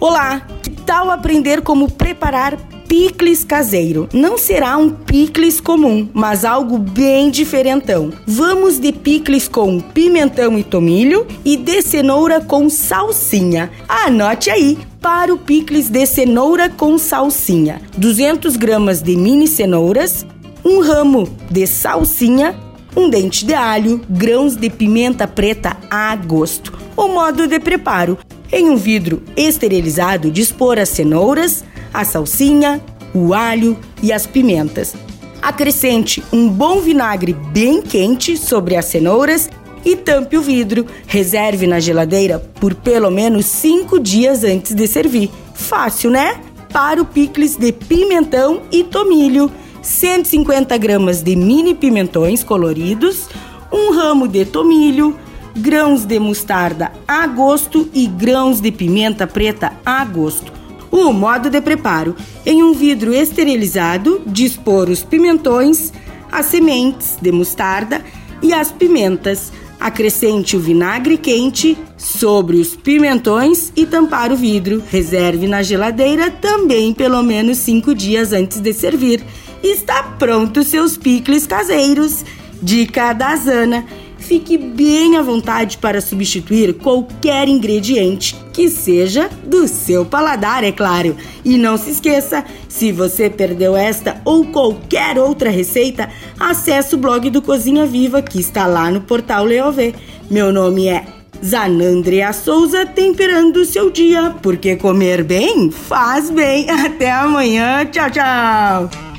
Olá, que tal aprender como preparar picles caseiro. Não será um picles comum, mas algo bem diferentão. Vamos de picles com pimentão e tomilho e de cenoura com salsinha. Anote aí, para o picles de cenoura com salsinha. 200 gramas de mini cenouras, um ramo de salsinha, um dente de alho, grãos de pimenta preta a gosto. O modo de preparo: em um vidro esterilizado, dispor as cenouras, a salsinha, o alho e as pimentas. Acrescente um bom vinagre bem quente sobre as cenouras e tampe o vidro. Reserve na geladeira por pelo menos 5 dias antes de servir. Fácil, né? Para o picles de pimentão e tomilho, 150 gramas de mini pimentões coloridos, um ramo de tomilho, grãos de mostarda a gosto e grãos de pimenta preta a gosto. O modo de preparo: em um vidro esterilizado, dispor os pimentões, as sementes de mostarda e as pimentas. Acrescente o vinagre quente sobre os pimentões e tampar o vidro. Reserve na geladeira também pelo menos 5 dias antes de servir. Está pronto seus picles caseiros. Dica da Zana fique bem à vontade para substituir qualquer ingrediente que seja do seu paladar, é claro. E não se esqueça, se você perdeu esta ou qualquer outra receita, acesse o blog do Cozinha Viva que está lá no portal Leovê. Meu nome é Zanandrea Souza, temperando o seu dia, porque comer bem faz bem. Até amanhã. Tchau, tchau.